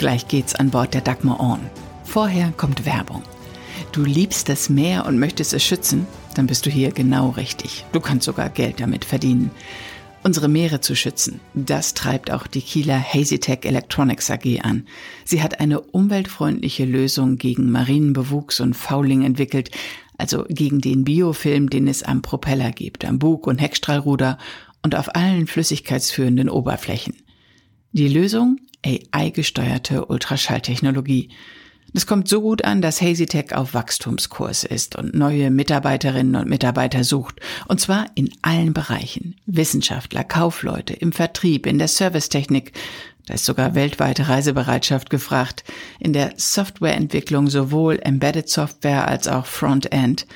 Gleich geht's an Bord der Dagmar On. Vorher kommt Werbung. Du liebst das Meer und möchtest es schützen? Dann bist du hier genau richtig. Du kannst sogar Geld damit verdienen. Unsere Meere zu schützen, das treibt auch die Kieler Hazytech Electronics AG an. Sie hat eine umweltfreundliche Lösung gegen Marinenbewuchs und Fouling entwickelt, also gegen den Biofilm, den es am Propeller gibt, am Bug- und Heckstrahlruder und auf allen flüssigkeitsführenden Oberflächen. Die Lösung? AI-gesteuerte Ultraschalltechnologie. Das kommt so gut an, dass HazyTech auf Wachstumskurs ist und neue Mitarbeiterinnen und Mitarbeiter sucht. Und zwar in allen Bereichen. Wissenschaftler, Kaufleute, im Vertrieb, in der Servicetechnik. Da ist sogar weltweite Reisebereitschaft gefragt. In der Softwareentwicklung sowohl Embedded Software als auch Frontend.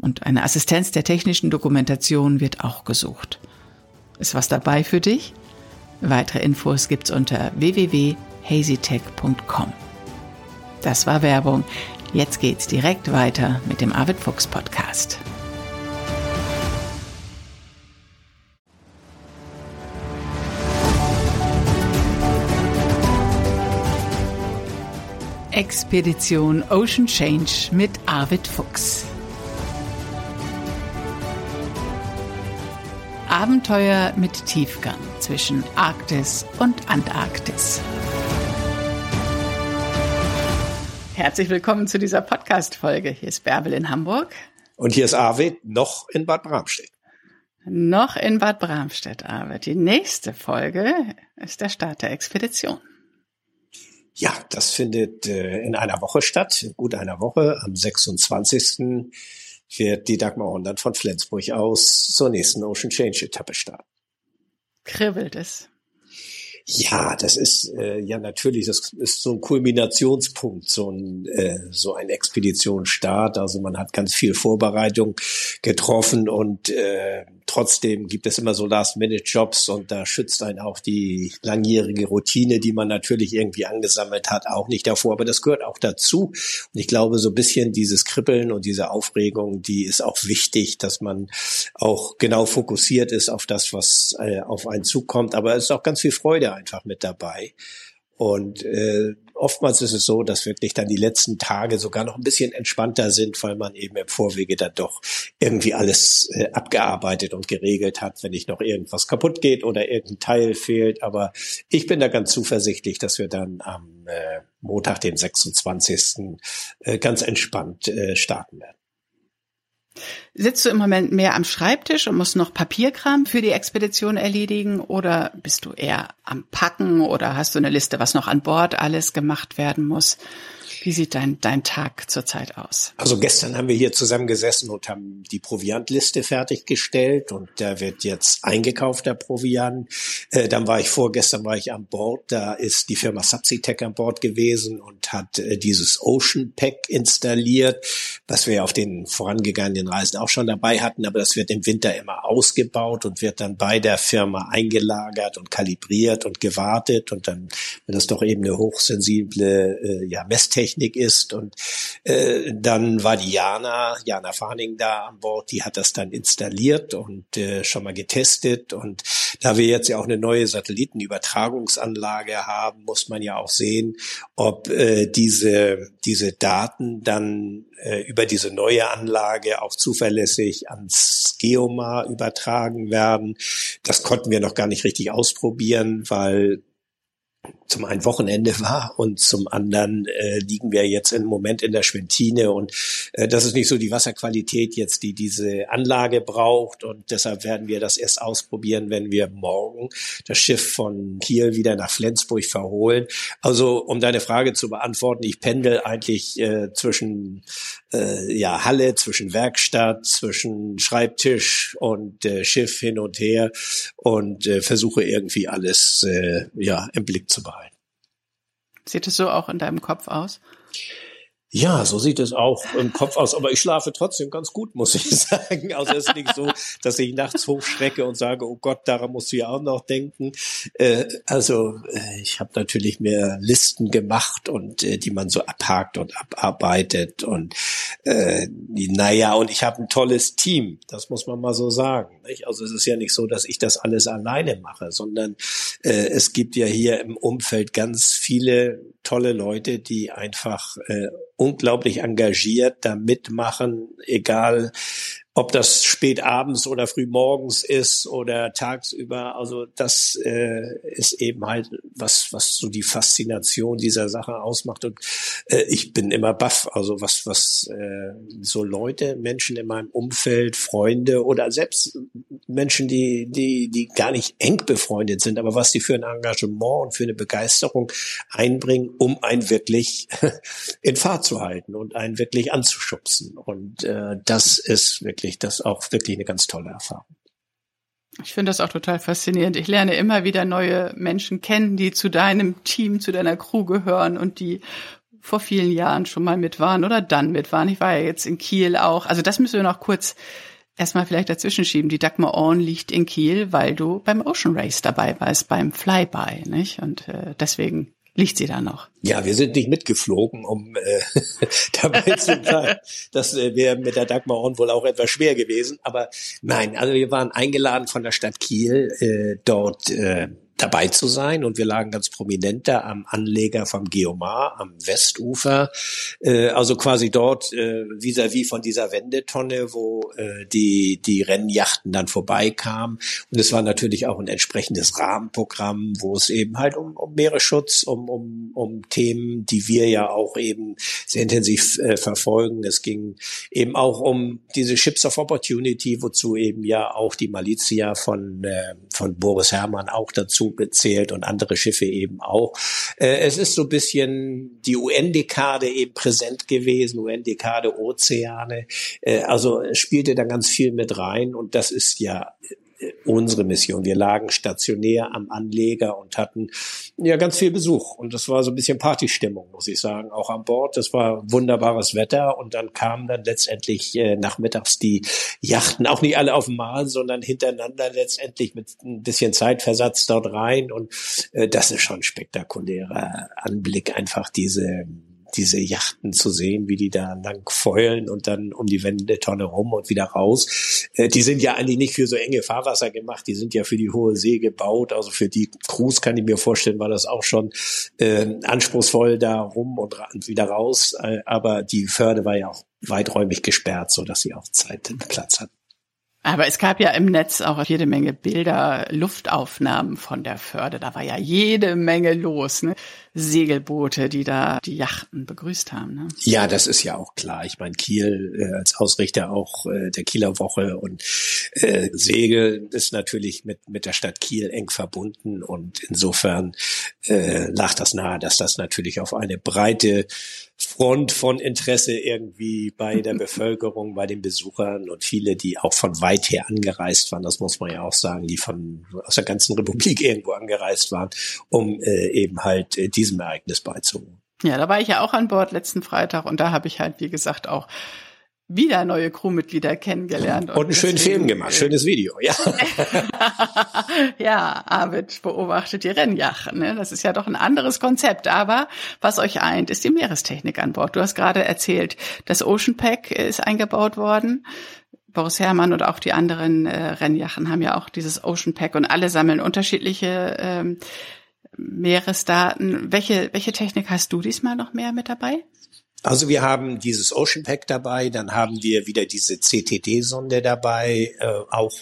Und eine Assistenz der technischen Dokumentation wird auch gesucht. Ist was dabei für dich? Weitere Infos gibt's unter www.hazytech.com. Das war Werbung. Jetzt geht's direkt weiter mit dem Arvid Fuchs Podcast. Expedition Ocean Change mit Arvid Fuchs. Abenteuer mit Tiefgang zwischen Arktis und Antarktis. Herzlich willkommen zu dieser Podcast-Folge. Hier ist Bärbel in Hamburg. Und hier ist Arvid noch in Bad Bramstedt. Noch in Bad Bramstedt, Arvid. Die nächste Folge ist der Start der Expedition. Ja, das findet äh, in einer Woche statt, in gut einer Woche. Am 26. wird die Dagmar Online von Flensburg aus zur nächsten Ocean Change Etappe starten. Kribbelt es. Ja, das ist äh, ja natürlich, das ist so ein Kulminationspunkt, so ein äh, so ein Expeditionsstart. Also man hat ganz viel Vorbereitung getroffen und äh, trotzdem gibt es immer so Last-Minute-Jobs und da schützt einen auch die langjährige Routine, die man natürlich irgendwie angesammelt hat, auch nicht davor. Aber das gehört auch dazu. Und ich glaube, so ein bisschen dieses Kribbeln und diese Aufregung, die ist auch wichtig, dass man auch genau fokussiert ist auf das, was äh, auf einen zukommt. Aber es ist auch ganz viel Freude einfach mit dabei. Und äh, oftmals ist es so, dass wirklich dann die letzten Tage sogar noch ein bisschen entspannter sind, weil man eben im Vorwege dann doch irgendwie alles äh, abgearbeitet und geregelt hat, wenn nicht noch irgendwas kaputt geht oder irgendein Teil fehlt. Aber ich bin da ganz zuversichtlich, dass wir dann am äh, Montag, den 26. Äh, ganz entspannt äh, starten werden. Sitzt du im Moment mehr am Schreibtisch und musst noch Papierkram für die Expedition erledigen oder bist du eher am Packen oder hast du eine Liste, was noch an Bord alles gemacht werden muss? Wie sieht dein, dein Tag zurzeit aus? Also gestern haben wir hier zusammengesessen und haben die Proviantliste fertiggestellt und da wird jetzt eingekauft, der Proviant. Äh, dann war ich vorgestern war ich an Bord, da ist die Firma Subsitech an Bord gewesen und hat äh, dieses Ocean Pack installiert, was wir auf den vorangegangenen Reisen auch schon dabei hatten, aber das wird im Winter immer ausgebaut und wird dann bei der Firma eingelagert und kalibriert und gewartet und dann, wenn das doch eben eine hochsensible äh, ja, Messtechnik Technik ist. Und äh, dann war die Jana, Jana Farning da an Bord, die hat das dann installiert und äh, schon mal getestet. Und da wir jetzt ja auch eine neue Satellitenübertragungsanlage haben, muss man ja auch sehen, ob äh, diese, diese Daten dann äh, über diese neue Anlage auch zuverlässig ans Geomar übertragen werden. Das konnten wir noch gar nicht richtig ausprobieren, weil zum einen Wochenende war und zum anderen äh, liegen wir jetzt im Moment in der Schwentine und äh, das ist nicht so die Wasserqualität jetzt, die diese Anlage braucht und deshalb werden wir das erst ausprobieren, wenn wir morgen das Schiff von Kiel wieder nach Flensburg verholen. Also um deine Frage zu beantworten, ich pendel eigentlich äh, zwischen äh, ja Halle, zwischen Werkstatt, zwischen Schreibtisch und äh, Schiff hin und her und äh, versuche irgendwie alles äh, ja im Blick zu behalten. Sieht es so auch in deinem Kopf aus? Ja, so sieht es auch im Kopf aus. Aber ich schlafe trotzdem ganz gut, muss ich sagen. Also es ist nicht so, dass ich nachts hochschrecke und sage, oh Gott, daran musst du ja auch noch denken. Äh, also äh, ich habe natürlich mehr Listen gemacht und äh, die man so abhakt und abarbeitet. Und äh, naja, und ich habe ein tolles Team. Das muss man mal so sagen. Nicht? Also es ist ja nicht so, dass ich das alles alleine mache, sondern äh, es gibt ja hier im Umfeld ganz viele tolle Leute, die einfach äh, unglaublich engagiert da mitmachen, egal ob das spät abends oder früh morgens ist oder tagsüber. Also das äh, ist eben halt was, was so die Faszination dieser Sache ausmacht. Und äh, ich bin immer baff. Also was, was äh, so Leute, Menschen in meinem Umfeld, Freunde oder selbst Menschen, die, die, die gar nicht eng befreundet sind, aber was die für ein Engagement und für eine Begeisterung einbringen, um einen wirklich in Fahrt zu halten und einen wirklich anzuschubsen. Und äh, das ist wirklich wirklich, das auch wirklich eine ganz tolle Erfahrung. Ich finde das auch total faszinierend. Ich lerne immer wieder neue Menschen kennen, die zu deinem Team, zu deiner Crew gehören und die vor vielen Jahren schon mal mit waren oder dann mit waren. Ich war ja jetzt in Kiel auch. Also das müssen wir noch kurz erstmal vielleicht dazwischen schieben. Die Dagmar Orn liegt in Kiel, weil du beim Ocean Race dabei warst, beim Flyby, nicht? Und äh, deswegen liegt sie da noch? Ja, wir sind nicht mitgeflogen, um äh, dabei zu bleiben. Das äh, wäre mit der Dagmar On wohl auch etwas schwer gewesen. Aber nein, also wir waren eingeladen von der Stadt Kiel, äh, dort äh, dabei zu sein und wir lagen ganz prominent da am Anleger vom Geomar am Westufer, äh, also quasi dort äh, vis-à-vis -vis von dieser Wendetonne, wo äh, die die Rennjachten dann vorbeikamen und es war natürlich auch ein entsprechendes Rahmenprogramm, wo es eben halt um, um Meeresschutz, um, um, um Themen, die wir ja auch eben sehr intensiv äh, verfolgen. Es ging eben auch um diese Ships of Opportunity, wozu eben ja auch die Malizia von äh, von Boris Herrmann auch dazu gezählt und andere Schiffe eben auch. Äh, es ist so ein bisschen die UN-Dekade eben präsent gewesen, UN-Dekade Ozeane. Äh, also spielte da ganz viel mit rein und das ist ja unsere Mission. Wir lagen stationär am Anleger und hatten ja ganz viel Besuch. Und das war so ein bisschen Partystimmung, muss ich sagen, auch an Bord. Das war wunderbares Wetter und dann kamen dann letztendlich äh, nachmittags die Yachten, auch nicht alle auf dem Mal, sondern hintereinander letztendlich mit ein bisschen Zeitversatz dort rein. Und äh, das ist schon ein spektakulärer Anblick, einfach diese diese Yachten zu sehen, wie die da lang feulen und dann um die Wendetonne rum und wieder raus. Äh, die sind ja eigentlich nicht für so enge Fahrwasser gemacht, die sind ja für die hohe See gebaut. Also für die Crews kann ich mir vorstellen, war das auch schon äh, anspruchsvoll da rum und wieder raus. Äh, aber die Förde war ja auch weiträumig gesperrt, so dass sie auch Zeit und Platz hatten. Aber es gab ja im Netz auch jede Menge Bilder, Luftaufnahmen von der Förde. Da war ja jede Menge los. Ne? Segelboote, die da die Yachten begrüßt haben. Ne? Ja, das ist ja auch klar. Ich meine, Kiel äh, als Ausrichter auch äh, der Kieler Woche und äh, Segel ist natürlich mit, mit der Stadt Kiel eng verbunden und insofern äh, lag das nahe, dass das natürlich auf eine breite Front von Interesse irgendwie bei der Bevölkerung, bei den Besuchern und viele, die auch von weit her angereist waren, das muss man ja auch sagen, die von aus der ganzen Republik irgendwo angereist waren, um äh, eben halt äh, diesem Ereignis beizuwohnen. Ja, da war ich ja auch an Bord letzten Freitag und da habe ich halt, wie gesagt, auch wieder neue Crewmitglieder kennengelernt. Und, und einen schönen Film gemacht, schönes Video, ja. ja, Arvid beobachtet die Rennjachten. Ne? Das ist ja doch ein anderes Konzept. Aber was euch eint, ist die Meerestechnik an Bord. Du hast gerade erzählt, das Ocean Pack ist eingebaut worden. Boris Herrmann und auch die anderen äh, Rennjachten haben ja auch dieses Ocean Pack und alle sammeln unterschiedliche ähm, Meeresdaten. Welche, welche Technik hast du diesmal noch mehr mit dabei? Also wir haben dieses Ocean Pack dabei, dann haben wir wieder diese CTD-Sonde dabei, äh, auch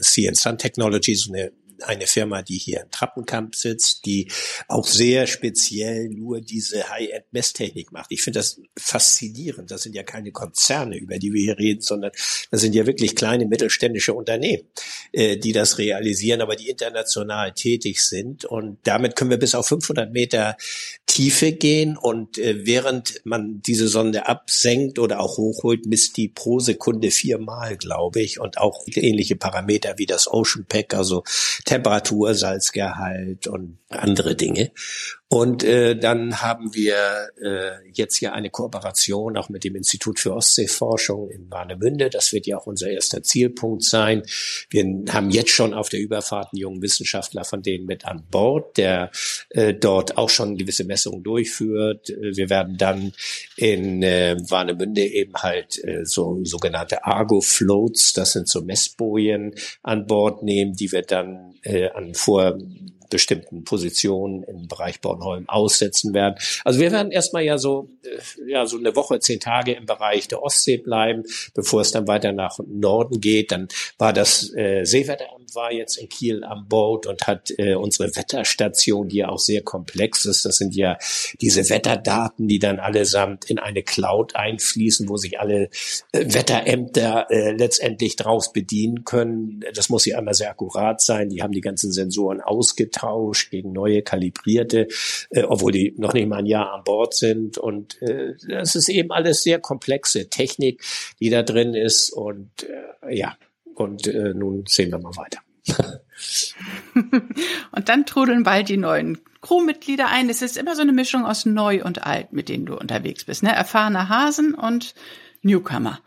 Sea and Sun Technologies, eine eine Firma, die hier in Trappenkamp sitzt, die auch sehr speziell nur diese High-End-Messtechnik macht. Ich finde das faszinierend. Das sind ja keine Konzerne, über die wir hier reden, sondern das sind ja wirklich kleine mittelständische Unternehmen, äh, die das realisieren, aber die international tätig sind. Und damit können wir bis auf 500 Meter Tiefe gehen. Und äh, während man diese Sonde absenkt oder auch hochholt, misst die pro Sekunde viermal, glaube ich, und auch ähnliche Parameter wie das Ocean Pack, also Temperatur, Salzgehalt und andere Dinge. Und äh, dann haben wir äh, jetzt hier eine Kooperation auch mit dem Institut für Ostseeforschung in Warnemünde. Das wird ja auch unser erster Zielpunkt sein. Wir haben jetzt schon auf der Überfahrt einen jungen Wissenschaftler von denen mit an Bord, der äh, dort auch schon gewisse Messungen durchführt. Wir werden dann in äh, Warnemünde eben halt äh, so sogenannte Argo-Floats, das sind so Messbojen an Bord nehmen, die wir dann äh, an vor bestimmten Positionen im Bereich Bornholm aussetzen werden. Also wir werden erstmal ja so, äh, ja, so eine Woche, zehn Tage im Bereich der Ostsee bleiben, bevor es dann weiter nach Norden geht. Dann war das äh, Seewetteramt war jetzt in Kiel am Boot und hat äh, unsere Wetterstation, die ja auch sehr komplex ist. Das sind ja diese Wetterdaten, die dann allesamt in eine Cloud einfließen, wo sich alle äh, Wetterämter äh, letztendlich draus bedienen können. Das muss ja einmal sehr akkurat sein. Die haben die ganzen Sensoren ausgetauscht gegen neue kalibrierte, äh, obwohl die noch nicht mal ein Jahr an Bord sind. Und äh, das ist eben alles sehr komplexe Technik, die da drin ist. Und äh, ja, und äh, nun sehen wir mal weiter. und dann trudeln bald die neuen Crewmitglieder ein. Es ist immer so eine Mischung aus neu und alt, mit denen du unterwegs bist. Ne? Erfahrene Hasen und Newcomer.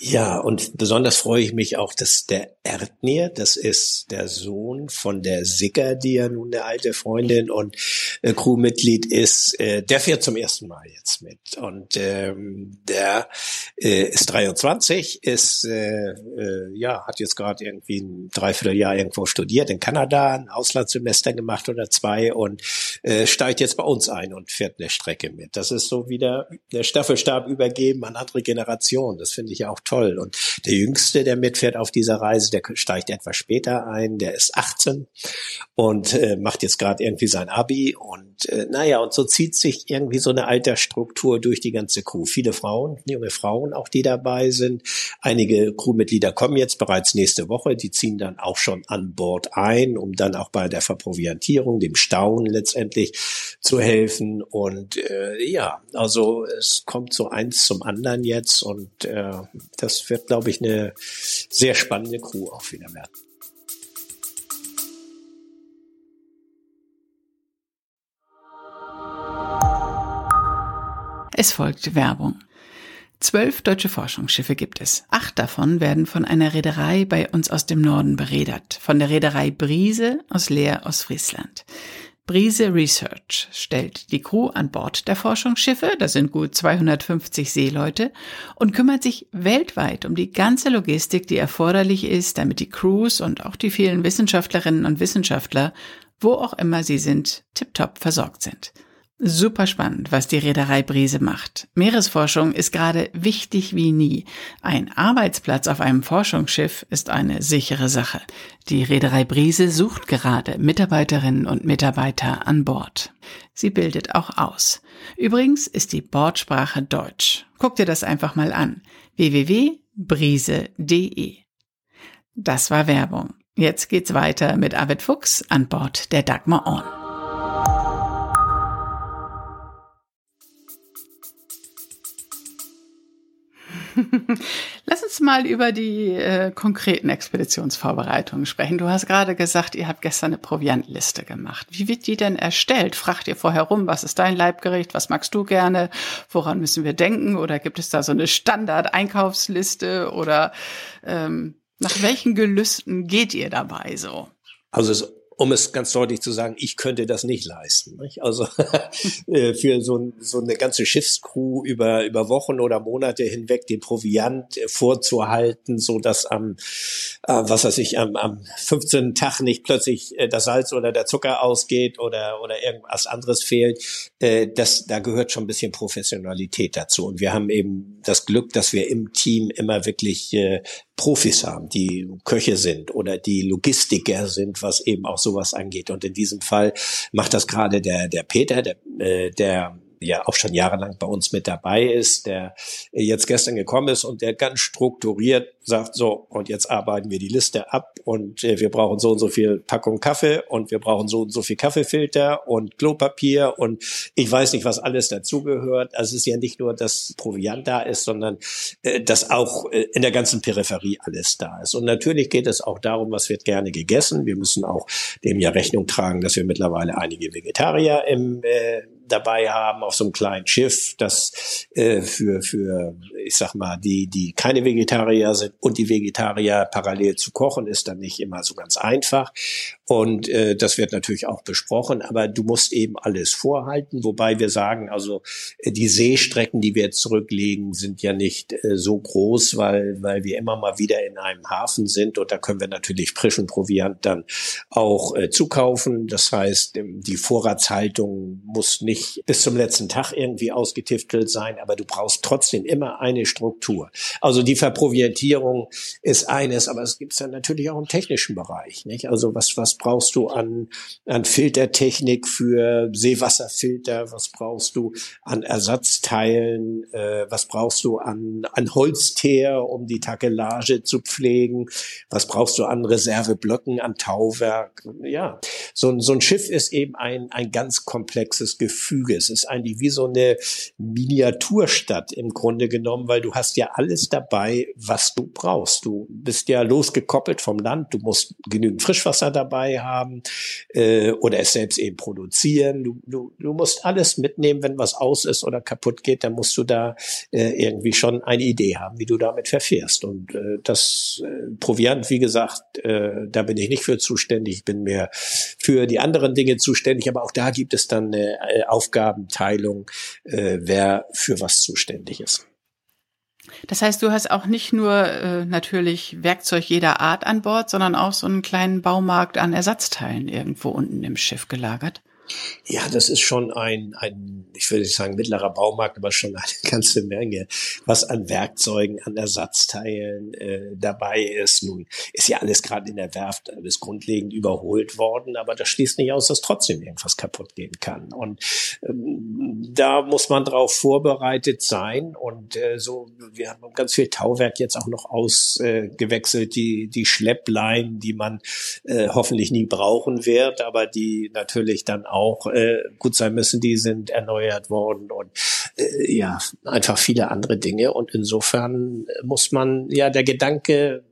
Ja, und besonders freue ich mich auch, dass der Erdnir, das ist der Sohn von der Sicker, die ja nun eine alte Freundin und äh, Crewmitglied ist, äh, der fährt zum ersten Mal jetzt mit. Und ähm, der äh, ist 23, ist äh, äh, ja hat jetzt gerade irgendwie ein Dreivierteljahr irgendwo studiert in Kanada, ein Auslandssemester gemacht oder zwei und äh, steigt jetzt bei uns ein und fährt eine Strecke mit. Das ist so wieder der Staffelstab übergeben an andere Generationen. Das finde ich auch toll. Und der Jüngste, der mitfährt auf dieser Reise, der steigt etwas später ein, der ist 18 und äh, macht jetzt gerade irgendwie sein Abi. Und äh, naja, und so zieht sich irgendwie so eine Altersstruktur durch die ganze Crew. Viele Frauen, junge Frauen auch, die dabei sind. Einige Crewmitglieder kommen jetzt bereits nächste Woche, die ziehen dann auch schon an Bord ein, um dann auch bei der Verproviantierung, dem Stauen letztendlich zu helfen. Und äh, ja, also es kommt so eins zum anderen jetzt und äh, das wird, glaube ich, eine sehr spannende Crew auch wieder werden. Es folgt Werbung. Zwölf deutsche Forschungsschiffe gibt es. Acht davon werden von einer Reederei bei uns aus dem Norden beredert, von der Reederei Brise aus Leer aus Friesland. Brise Research stellt die Crew an Bord der Forschungsschiffe, das sind gut 250 Seeleute, und kümmert sich weltweit um die ganze Logistik, die erforderlich ist, damit die Crews und auch die vielen Wissenschaftlerinnen und Wissenschaftler, wo auch immer sie sind, tiptop versorgt sind. Super spannend, was die Reederei Brise macht. Meeresforschung ist gerade wichtig wie nie. Ein Arbeitsplatz auf einem Forschungsschiff ist eine sichere Sache. Die Reederei Brise sucht gerade Mitarbeiterinnen und Mitarbeiter an Bord. Sie bildet auch aus. Übrigens ist die Bordsprache Deutsch. Guck dir das einfach mal an. www.brise.de. Das war Werbung. Jetzt geht's weiter mit Arvid Fuchs an Bord der Dagmar On. Lass uns mal über die äh, konkreten Expeditionsvorbereitungen sprechen. Du hast gerade gesagt, ihr habt gestern eine Proviantliste gemacht. Wie wird die denn erstellt? Fragt ihr vorher rum, was ist dein Leibgericht, was magst du gerne, woran müssen wir denken? Oder gibt es da so eine Standard-Einkaufsliste oder ähm, nach welchen Gelüsten geht ihr dabei so? Also um es ganz deutlich zu sagen, ich könnte das nicht leisten. Nicht? Also äh, für so, so eine ganze Schiffscrew über, über Wochen oder Monate hinweg den Proviant äh, vorzuhalten, so dass am, äh, was weiß ich, am, am 15. Tag nicht plötzlich das Salz oder der Zucker ausgeht oder, oder irgendwas anderes fehlt, das, da gehört schon ein bisschen Professionalität dazu. Und wir haben eben das Glück, dass wir im Team immer wirklich Profis haben, die Köche sind oder die Logistiker sind, was eben auch sowas angeht. Und in diesem Fall macht das gerade der, der Peter, der, äh, der ja auch schon jahrelang bei uns mit dabei ist, der jetzt gestern gekommen ist und der ganz strukturiert sagt, so, und jetzt arbeiten wir die Liste ab und äh, wir brauchen so und so viel Packung Kaffee und wir brauchen so und so viel Kaffeefilter und Klopapier und ich weiß nicht, was alles dazugehört. Also es ist ja nicht nur, dass Proviant da ist, sondern äh, dass auch äh, in der ganzen Peripherie alles da ist. Und natürlich geht es auch darum, was wird gerne gegessen. Wir müssen auch dem ja Rechnung tragen, dass wir mittlerweile einige Vegetarier im äh, dabei haben auf so einem kleinen Schiff, das äh, für, für, ich sag mal, die, die keine Vegetarier sind und die Vegetarier parallel zu kochen, ist dann nicht immer so ganz einfach. Und äh, das wird natürlich auch besprochen, aber du musst eben alles vorhalten, wobei wir sagen, also äh, die Seestrecken, die wir zurücklegen, sind ja nicht äh, so groß, weil, weil wir immer mal wieder in einem Hafen sind und da können wir natürlich frischen Proviant dann auch äh, zukaufen. Das heißt, ähm, die Vorratshaltung muss nicht bis zum letzten Tag irgendwie ausgetiftelt sein, aber du brauchst trotzdem immer eine Struktur. Also die Verproviantierung ist eines, aber es gibt dann natürlich auch im technischen Bereich. Nicht? Also was, was brauchst du an, an Filtertechnik für Seewasserfilter? Was brauchst du an Ersatzteilen? Äh, was brauchst du an, an Holzteer, um die Takelage zu pflegen? Was brauchst du an Reserveblöcken, an Tauwerk? Ja, so, so ein Schiff ist eben ein, ein ganz komplexes Gefüge. Es ist eigentlich wie so eine Miniaturstadt im Grunde genommen, weil du hast ja alles dabei, was du brauchst. Du bist ja losgekoppelt vom Land, du musst genügend Frischwasser dabei haben äh, oder es selbst eben produzieren. Du, du, du musst alles mitnehmen, wenn was aus ist oder kaputt geht, dann musst du da äh, irgendwie schon eine Idee haben, wie du damit verfährst. Und äh, das äh, Proviant, wie gesagt, äh, da bin ich nicht für zuständig. Ich bin mehr für die anderen Dinge zuständig, aber auch da gibt es dann eine äh, Aufgabenteilung, äh, wer für was zuständig ist. Das heißt, du hast auch nicht nur äh, natürlich Werkzeug jeder Art an Bord, sondern auch so einen kleinen Baumarkt an Ersatzteilen irgendwo unten im Schiff gelagert. Ja, das ist schon ein, ein, ich würde sagen mittlerer Baumarkt, aber schon eine ganze Menge, was an Werkzeugen, an Ersatzteilen äh, dabei ist. Nun ist ja alles gerade in der Werft alles grundlegend überholt worden, aber das schließt nicht aus, dass trotzdem irgendwas kaputt gehen kann. Und ähm, da muss man darauf vorbereitet sein. Und äh, so, wir haben ganz viel Tauwerk jetzt auch noch ausgewechselt, äh, die, die Schlepplein, die man äh, hoffentlich nie brauchen wird, aber die natürlich dann auch auch äh, gut sein müssen, die sind erneuert worden und äh, ja, einfach viele andere Dinge. Und insofern muss man ja der Gedanke,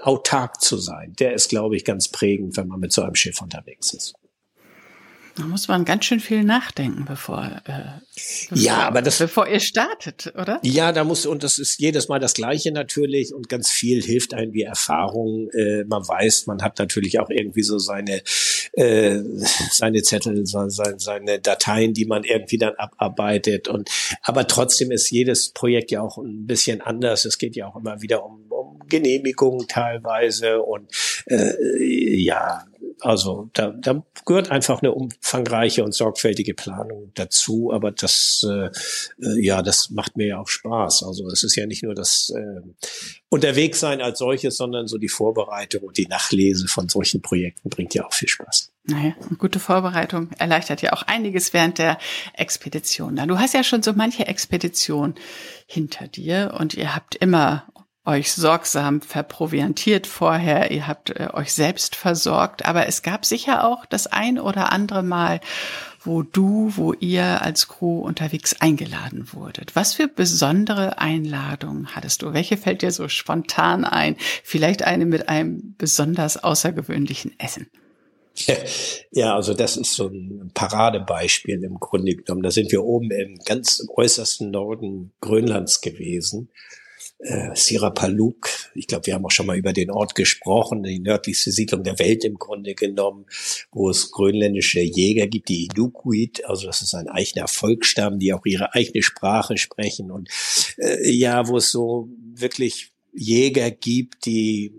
autark zu sein, der ist, glaube ich, ganz prägend, wenn man mit so einem Schiff unterwegs ist. Da muss man ganz schön viel nachdenken, bevor, äh, bevor, ja, aber das, bevor ihr startet, oder? Ja, da muss, und das ist jedes Mal das Gleiche natürlich und ganz viel hilft einem wie Erfahrung. Äh, man weiß, man hat natürlich auch irgendwie so seine, äh, seine Zettel, seine, seine Dateien, die man irgendwie dann abarbeitet und, aber trotzdem ist jedes Projekt ja auch ein bisschen anders. Es geht ja auch immer wieder um, um Genehmigungen teilweise und, äh, ja, also da, da gehört einfach eine umfangreiche und sorgfältige Planung dazu, aber das äh, äh, ja, das macht mir ja auch Spaß. Also es ist ja nicht nur das äh, Unterwegssein als solches, sondern so die Vorbereitung und die Nachlese von solchen Projekten bringt ja auch viel Spaß. Naja, eine gute Vorbereitung erleichtert ja auch einiges während der Expedition. Du hast ja schon so manche Expedition hinter dir und ihr habt immer euch sorgsam verproviantiert vorher, ihr habt äh, euch selbst versorgt, aber es gab sicher auch das ein oder andere Mal, wo du, wo ihr als Crew unterwegs eingeladen wurdet. Was für besondere Einladungen hattest du? Welche fällt dir so spontan ein? Vielleicht eine mit einem besonders außergewöhnlichen Essen. Ja, also das ist so ein Paradebeispiel im Grunde genommen. Da sind wir oben im ganz äußersten Norden Grönlands gewesen äh, Sirapaluk. Ich glaube, wir haben auch schon mal über den Ort gesprochen, die nördlichste Siedlung der Welt im Grunde genommen, wo es grönländische Jäger gibt, die Inukuit, also das ist ein eigener Volksstamm, die auch ihre eigene Sprache sprechen und äh, ja, wo es so wirklich Jäger gibt, die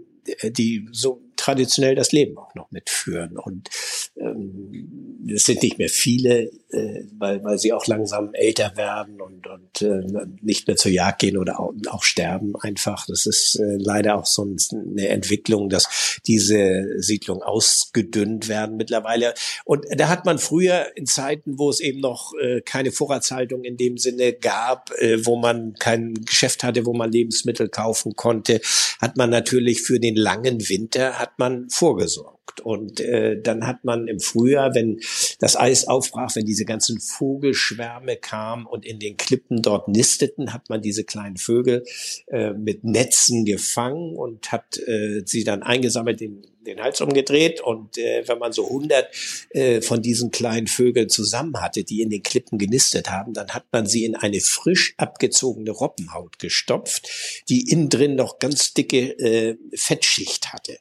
die so traditionell das Leben auch noch mitführen. Und ähm, es sind nicht mehr viele, äh, weil, weil sie auch langsam älter werden und, und äh, nicht mehr zur Jagd gehen oder auch, auch sterben einfach. Das ist äh, leider auch so eine Entwicklung, dass diese Siedlungen ausgedünnt werden mittlerweile. Und da hat man früher in Zeiten, wo es eben noch äh, keine Vorratshaltung in dem Sinne gab, äh, wo man kein Geschäft hatte, wo man Lebensmittel kaufen konnte, hat man natürlich für den langen Winter hat man vorgesorgt. Und äh, dann hat man im Frühjahr, wenn das Eis aufbrach, wenn diese ganzen Vogelschwärme kamen und in den Klippen dort nisteten, hat man diese kleinen Vögel äh, mit Netzen gefangen und hat äh, sie dann eingesammelt in den Hals umgedreht und äh, wenn man so 100 äh, von diesen kleinen Vögeln zusammen hatte, die in den Klippen genistet haben, dann hat man sie in eine frisch abgezogene Robbenhaut gestopft, die innen drin noch ganz dicke äh, Fettschicht hatte.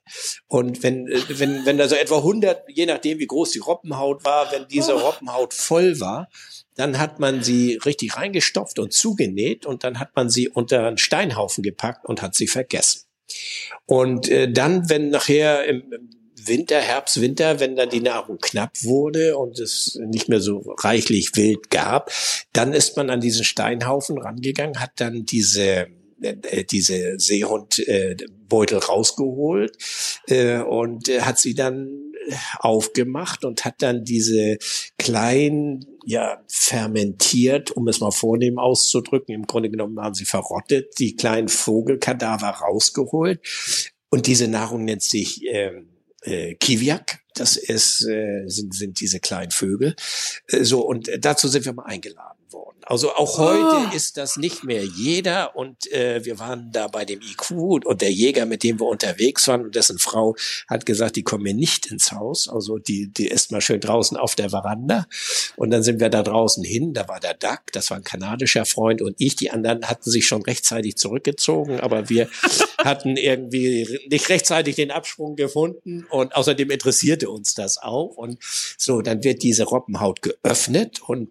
Und wenn äh, wenn wenn da so etwa 100, je nachdem wie groß die Robbenhaut war, wenn diese Robbenhaut voll war, dann hat man sie richtig reingestopft und zugenäht und dann hat man sie unter einen Steinhaufen gepackt und hat sie vergessen. Und äh, dann, wenn nachher im Winter, Herbst, Winter, wenn dann die Nahrung knapp wurde und es nicht mehr so reichlich wild gab, dann ist man an diesen Steinhaufen rangegangen, hat dann diese äh, diese Seehundbeutel äh, rausgeholt äh, und äh, hat sie dann aufgemacht und hat dann diese kleinen, ja, fermentiert, um es mal vornehm auszudrücken. Im Grunde genommen waren sie verrottet, die kleinen Vogelkadaver rausgeholt. Und diese Nahrung nennt sich äh, äh, Kiviak. Das ist, äh, sind, sind diese kleinen Vögel. Äh, so, und dazu sind wir mal eingeladen. Also auch heute oh. ist das nicht mehr jeder und äh, wir waren da bei dem IQ und der Jäger, mit dem wir unterwegs waren und dessen Frau hat gesagt, die kommen mir nicht ins Haus, also die, die ist mal schön draußen auf der Veranda und dann sind wir da draußen hin, da war der Duck, das war ein kanadischer Freund und ich, die anderen hatten sich schon rechtzeitig zurückgezogen, aber wir hatten irgendwie nicht rechtzeitig den Absprung gefunden und außerdem interessierte uns das auch. Und so, dann wird diese Robbenhaut geöffnet und und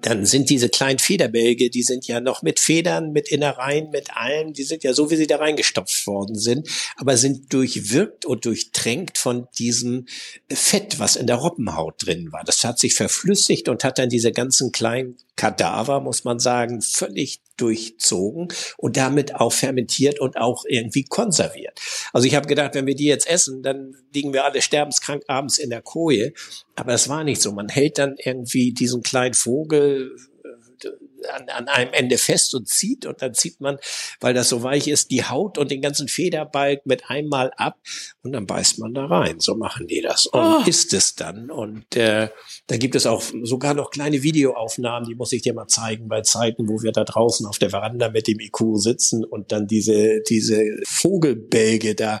dann sind diese kleinen Federbälge, die sind ja noch mit Federn, mit Innereien, mit allem, die sind ja so, wie sie da reingestopft worden sind, aber sind durchwirkt und durchtränkt von diesem Fett, was in der Robbenhaut drin war. Das hat sich verflüssigt und hat dann diese ganzen kleinen Kadaver, muss man sagen, völlig durchzogen und damit auch fermentiert und auch irgendwie konserviert. Also ich habe gedacht, wenn wir die jetzt essen, dann liegen wir alle sterbenskrank abends in der Koje. Aber es war nicht so. Man hält dann irgendwie diesen kleinen Vogel an, an einem Ende fest und zieht und dann zieht man, weil das so weich ist, die Haut und den ganzen Federbalg mit einmal ab und dann beißt man da rein. So machen die das und oh. isst es dann. Und äh, da gibt es auch sogar noch kleine Videoaufnahmen, die muss ich dir mal zeigen, bei Zeiten, wo wir da draußen auf der Veranda mit dem IQ sitzen und dann diese, diese Vogelbälge da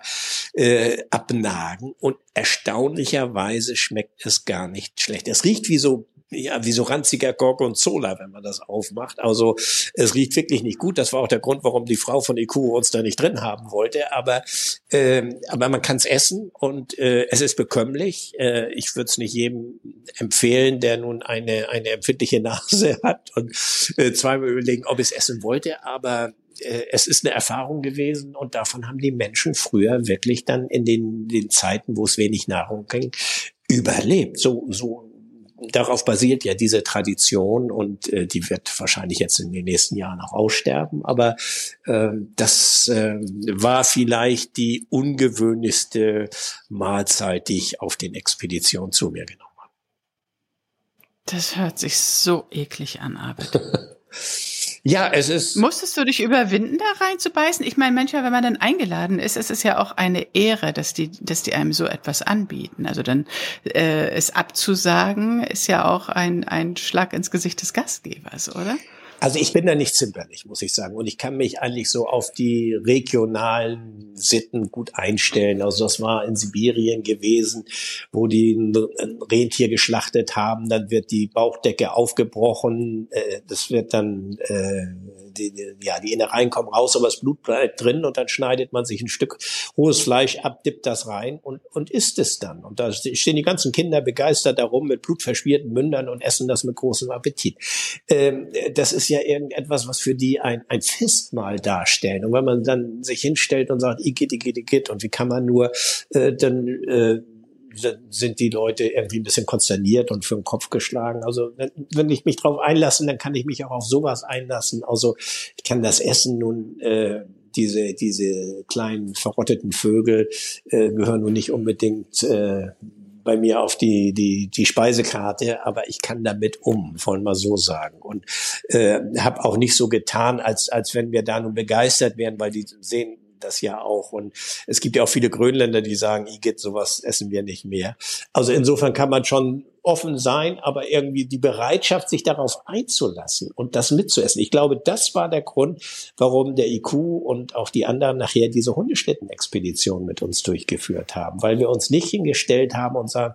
äh, abnagen. Und erstaunlicherweise schmeckt es gar nicht schlecht. Es riecht wie so ja, wie so ranziger Gorgonzola, wenn man das aufmacht. Also es riecht wirklich nicht gut. Das war auch der Grund, warum die Frau von IQ uns da nicht drin haben wollte. Aber, ähm, aber man kann es essen und äh, es ist bekömmlich. Äh, ich würde es nicht jedem empfehlen, der nun eine, eine empfindliche Nase hat und äh, zweimal überlegen, ob es essen wollte. Aber äh, es ist eine Erfahrung gewesen und davon haben die Menschen früher wirklich dann in den, den Zeiten, wo es wenig Nahrung ging, überlebt. So, so darauf basiert ja diese Tradition und äh, die wird wahrscheinlich jetzt in den nächsten Jahren auch aussterben. Aber äh, das äh, war vielleicht die ungewöhnlichste Mahlzeit, die ich auf den Expeditionen zu mir genommen habe. Das hört sich so eklig an, Arbeit. Ja, es ist. Musstest du dich überwinden, da reinzubeißen? Ich meine, manchmal, wenn man dann eingeladen ist, ist es ja auch eine Ehre, dass die, dass die einem so etwas anbieten. Also dann äh, es abzusagen, ist ja auch ein, ein Schlag ins Gesicht des Gastgebers, oder? Also ich bin da nicht zimperlich, muss ich sagen. Und ich kann mich eigentlich so auf die regionalen Sitten gut einstellen. Also das war in Sibirien gewesen, wo die ein Rentier geschlachtet haben. Dann wird die Bauchdecke aufgebrochen. Äh, das wird dann, äh, die, ja, die Innereien kommen raus, aber das Blut bleibt drin. Und dann schneidet man sich ein Stück rohes Fleisch ab, dippt das rein und, und isst es dann. Und da stehen die ganzen Kinder begeistert darum mit blutverschmierten Mündern und essen das mit großem Appetit. Ähm, das ist ja irgendetwas, was für die ein, ein Festmahl darstellen. Und wenn man dann sich hinstellt und sagt, Igitt, Igitt, Igitt, und wie kann man nur, äh, dann äh, sind die Leute irgendwie ein bisschen konsterniert und für den Kopf geschlagen. Also wenn, wenn ich mich darauf einlasse, dann kann ich mich auch auf sowas einlassen. Also ich kann das Essen nun äh, diese diese kleinen verrotteten Vögel äh, gehören nun nicht unbedingt äh, bei mir auf die, die, die Speisekarte, aber ich kann damit um, wollen wir so sagen. Und äh, habe auch nicht so getan, als, als wenn wir da nun begeistert wären, weil die sehen das ja auch. Und es gibt ja auch viele Grönländer, die sagen, Igitt, sowas essen wir nicht mehr. Also insofern kann man schon offen sein, aber irgendwie die Bereitschaft, sich darauf einzulassen und das mitzuessen. Ich glaube, das war der Grund, warum der IQ und auch die anderen nachher diese Hundeschnitten-Expedition mit uns durchgeführt haben, weil wir uns nicht hingestellt haben und sagen,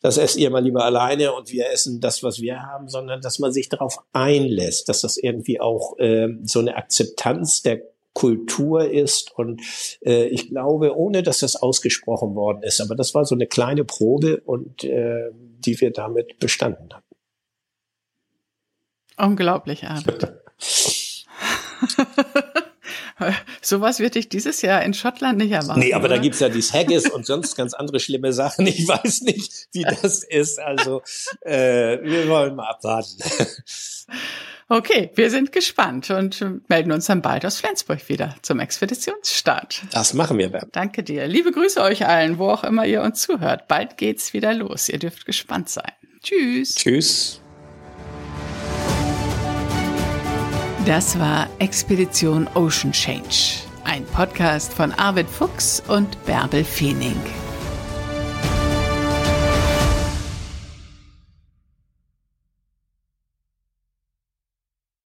das esst ihr mal lieber alleine und wir essen das, was wir haben, sondern dass man sich darauf einlässt, dass das irgendwie auch äh, so eine Akzeptanz der Kultur ist. Und äh, ich glaube, ohne dass das ausgesprochen worden ist, aber das war so eine kleine Probe und äh, die wir damit bestanden hatten. Unglaublich, Arvid. Sowas wird dich dieses Jahr in Schottland nicht erwarten. Nee, aber oder? da gibt's ja die Haggis und sonst ganz andere schlimme Sachen. Ich weiß nicht, wie das ist. Also äh, wir wollen mal abwarten. Okay, wir sind gespannt und melden uns dann bald aus Flensburg wieder zum Expeditionsstart. Das machen wir, Bernd. Danke dir. Liebe Grüße euch allen, wo auch immer ihr uns zuhört. Bald geht's wieder los. Ihr dürft gespannt sein. Tschüss. Tschüss. Das war Expedition Ocean Change, ein Podcast von Arvid Fuchs und Bärbel Feening.